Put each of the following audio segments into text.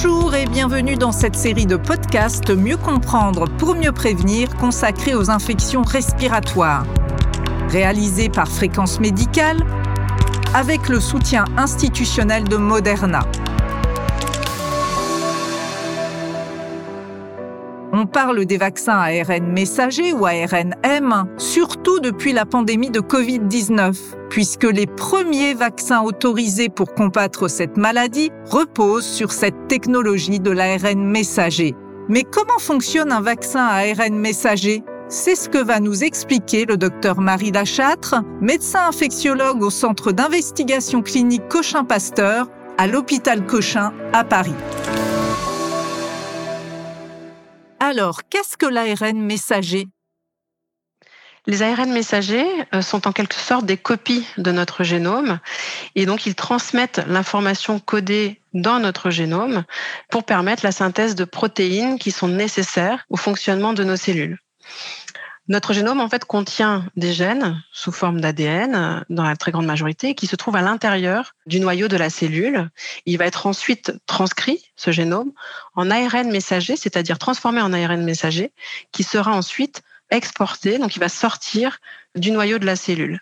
Bonjour et bienvenue dans cette série de podcasts Mieux comprendre pour mieux prévenir consacrée aux infections respiratoires. Réalisée par Fréquence Médicale avec le soutien institutionnel de Moderna. On parle des vaccins ARN messagers ou ARNM, surtout depuis la pandémie de Covid-19, puisque les premiers vaccins autorisés pour combattre cette maladie reposent sur cette technologie de l'ARN messager. Mais comment fonctionne un vaccin ARN messager? C'est ce que va nous expliquer le docteur Marie Lachâtre, médecin infectiologue au Centre d'investigation clinique Cochin-Pasteur à l'hôpital Cochin à Paris. Alors, qu'est-ce que l'ARN messager? Les ARN messagers euh, sont en quelque sorte des copies de notre génome et donc ils transmettent l'information codée dans notre génome pour permettre la synthèse de protéines qui sont nécessaires au fonctionnement de nos cellules. Notre génome, en fait, contient des gènes sous forme d'ADN, dans la très grande majorité, qui se trouvent à l'intérieur du noyau de la cellule. Il va être ensuite transcrit, ce génome, en ARN messager, c'est-à-dire transformé en ARN messager, qui sera ensuite exporté, donc il va sortir du noyau de la cellule.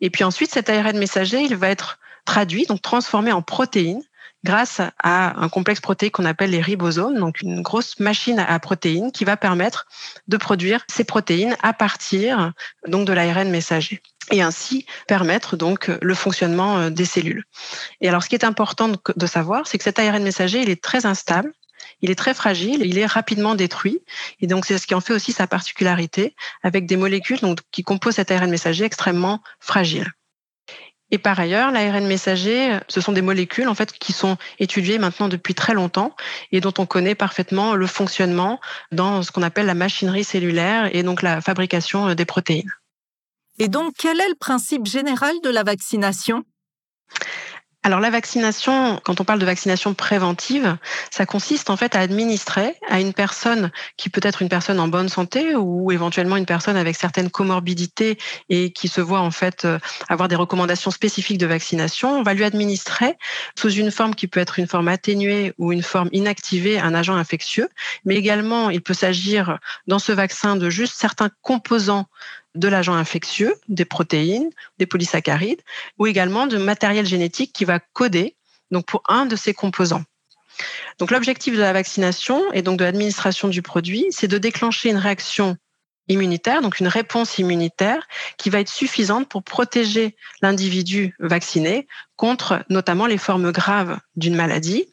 Et puis ensuite, cet ARN messager, il va être traduit, donc transformé en protéines, grâce à un complexe protéique qu'on appelle les ribosomes, donc une grosse machine à protéines qui va permettre de produire ces protéines à partir donc de l'ARN messager et ainsi permettre donc le fonctionnement euh, des cellules. Et alors ce qui est important de savoir, c'est que cet ARN messager, il est très instable, il est très fragile, il est rapidement détruit. Et donc, c'est ce qui en fait aussi sa particularité avec des molécules donc, qui composent cet ARN messager extrêmement fragile. Et par ailleurs, l'ARN messager, ce sont des molécules en fait qui sont étudiées maintenant depuis très longtemps et dont on connaît parfaitement le fonctionnement dans ce qu'on appelle la machinerie cellulaire et donc la fabrication des protéines. Et donc, quel est le principe général de la vaccination? Alors la vaccination, quand on parle de vaccination préventive, ça consiste en fait à administrer à une personne qui peut être une personne en bonne santé ou éventuellement une personne avec certaines comorbidités et qui se voit en fait euh, avoir des recommandations spécifiques de vaccination, on va lui administrer sous une forme qui peut être une forme atténuée ou une forme inactivée un agent infectieux, mais également il peut s'agir dans ce vaccin de juste certains composants de l'agent infectieux, des protéines, des polysaccharides, ou également de matériel génétique qui va coder donc pour un de ces composants. Donc l'objectif de la vaccination et donc de l'administration du produit, c'est de déclencher une réaction immunitaire, donc une réponse immunitaire qui va être suffisante pour protéger l'individu vacciné contre notamment les formes graves d'une maladie.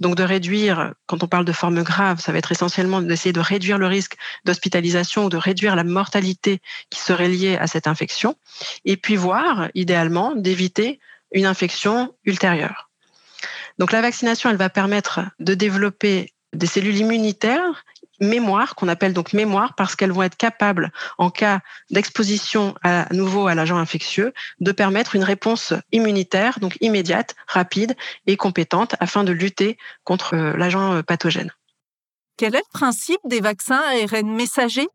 Donc de réduire, quand on parle de formes graves, ça va être essentiellement d'essayer de réduire le risque d'hospitalisation ou de réduire la mortalité qui serait liée à cette infection, et puis voir, idéalement, d'éviter une infection ultérieure. Donc la vaccination, elle va permettre de développer des cellules immunitaires mémoire, qu'on appelle donc mémoire, parce qu'elles vont être capables, en cas d'exposition à nouveau à l'agent infectieux, de permettre une réponse immunitaire, donc immédiate, rapide et compétente, afin de lutter contre euh, l'agent euh, pathogène. Quel est le principe des vaccins ARN messagers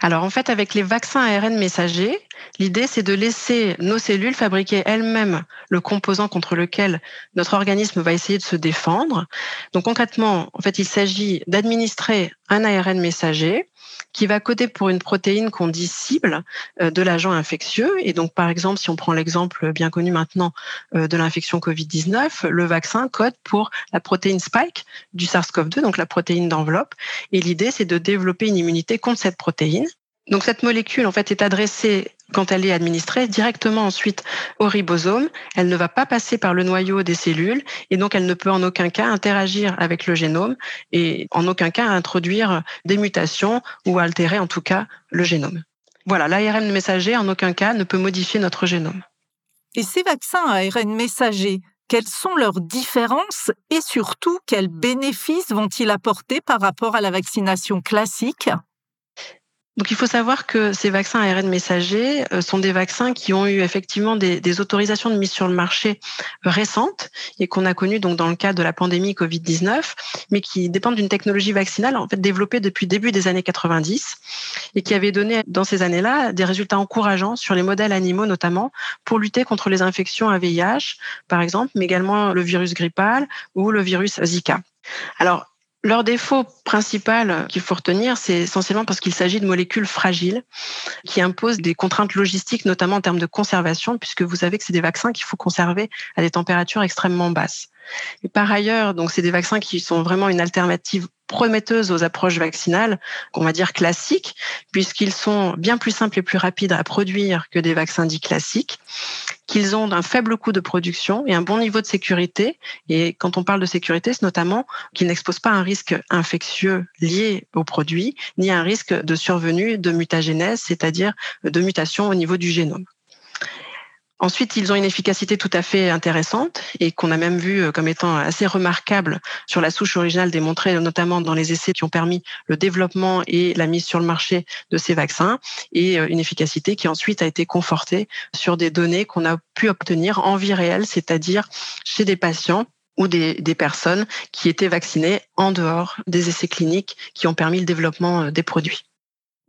alors en fait, avec les vaccins ARN messagers, l'idée c'est de laisser nos cellules fabriquer elles-mêmes le composant contre lequel notre organisme va essayer de se défendre. Donc concrètement, en fait, il s'agit d'administrer un ARN messager qui va coder pour une protéine qu'on dit cible euh, de l'agent infectieux. Et donc, par exemple, si on prend l'exemple bien connu maintenant euh, de l'infection Covid-19, le vaccin code pour la protéine spike du SARS-CoV-2, donc la protéine d'enveloppe. Et l'idée, c'est de développer une immunité contre cette protéine. Donc cette molécule en fait est adressée quand elle est administrée directement ensuite au ribosome. Elle ne va pas passer par le noyau des cellules et donc elle ne peut en aucun cas interagir avec le génome et en aucun cas introduire des mutations ou altérer en tout cas le génome. Voilà, l'ARN messager en aucun cas ne peut modifier notre génome. Et ces vaccins ARN messagers, quelles sont leurs différences et surtout quels bénéfices vont-ils apporter par rapport à la vaccination classique? Donc il faut savoir que ces vaccins ARN messagers euh, sont des vaccins qui ont eu effectivement des, autorisations de mise sur le marché récentes et qu'on a connues donc dans le cadre de la pandémie Covid-19, mais qui dépendent d'une technologie vaccinale en fait développée depuis début des années 90 et qui avait donné dans ces années-là des résultats encourageants sur les modèles animaux notamment pour lutter contre les infections à VIH par exemple, mais également le virus grippal ou le virus Zika. Alors, leur défaut principal qu'il faut retenir, c'est essentiellement parce qu'il s'agit de molécules fragiles qui imposent des contraintes logistiques, notamment en termes de conservation, puisque vous savez que c'est des vaccins qu'il faut conserver à des températures extrêmement basses. Et par ailleurs, donc c'est des vaccins qui sont vraiment une alternative prometteuse aux approches vaccinales, qu'on va dire classiques, puisqu'ils sont bien plus simples et plus rapides à produire que des vaccins dits classiques qu'ils ont un faible coût de production et un bon niveau de sécurité. Et quand on parle de sécurité, c'est notamment qu'ils n'exposent pas un risque infectieux lié au produit, ni un risque de survenue de mutagénèse, c'est-à-dire de mutation au niveau du génome. Ensuite, ils ont une efficacité tout à fait intéressante et qu'on a même vu euh, comme étant assez remarquable sur la souche originale démontrée notamment dans les essais qui ont permis le développement et la mise sur le marché de ces vaccins et euh, une efficacité qui ensuite a été confortée sur des données qu'on a pu obtenir en vie réelle, c'est-à-dire chez des patients ou des, personnes qui étaient vaccinées en dehors des essais cliniques qui ont permis le développement euh, des produits.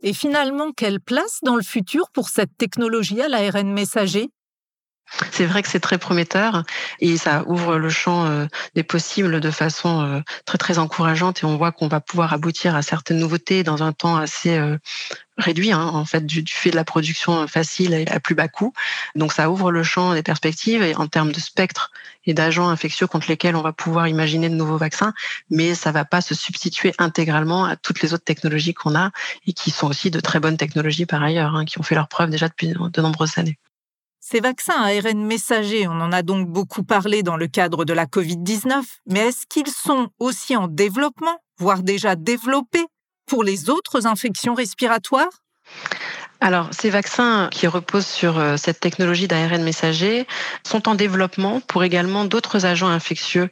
Et finalement, quelle place dans le futur pour cette technologie à l'ARN messager? C'est vrai que c'est très prometteur et ça ouvre le champ euh, des possibles de façon euh, très très encourageante et on voit qu'on va pouvoir aboutir à certaines nouveautés dans un temps assez euh, réduit hein, en fait du, fait de la production facile et à plus bas coût. Donc ça ouvre le champ des perspectives et en termes de spectre et d'agents infectieux contre lesquels on va pouvoir imaginer de nouveaux vaccins, mais ça va pas se substituer intégralement à toutes les autres technologies qu'on a et qui sont aussi de très bonnes technologies par ailleurs, hein, qui ont fait leur preuve déjà depuis de nombreuses années. Ces vaccins à ARN messager, on en a donc beaucoup parlé dans le cadre de la Covid-19, mais est-ce qu'ils sont aussi en développement, voire déjà développés, pour les autres infections respiratoires? Alors, ces vaccins qui reposent sur euh, cette technologie d'ARN messager sont en développement pour également d'autres agents infectieux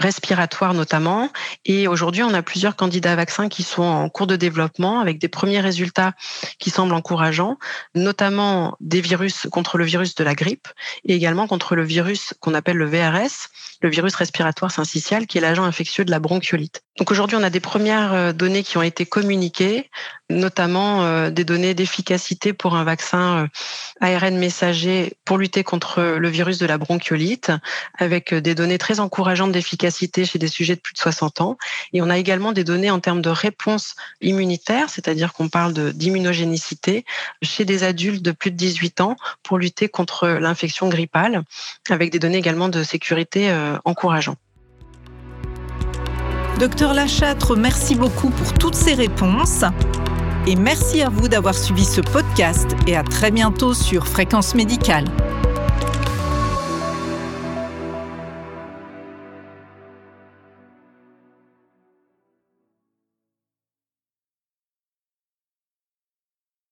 respiratoires notamment. Et aujourd'hui, on a plusieurs candidats vaccins qui sont en cours de développement avec des premiers résultats qui semblent encourageants, notamment des virus contre le virus de la grippe et également contre le virus qu'on appelle le VRS, le virus respiratoire syncytial, qui est l'agent infectieux de la bronchiolite. Donc aujourd'hui, on a des premières euh, données qui ont été communiquées, notamment euh, des données d'efficacité pour un vaccin euh, ARN messager pour lutter contre le virus de la bronchiolite, avec des données très encourageantes d'efficacité chez des sujets de plus de 60 ans. Et on a également des données en termes de réponse immunitaire, c'est-à-dire qu'on parle d'immunogénicité chez des adultes de plus de 18 ans pour lutter contre l'infection grippale, avec des données également de sécurité encourageantes. Docteur Lachâtre, merci beaucoup pour toutes ces réponses. Et merci à vous d'avoir suivi ce podcast et à très bientôt sur Fréquence Médicale.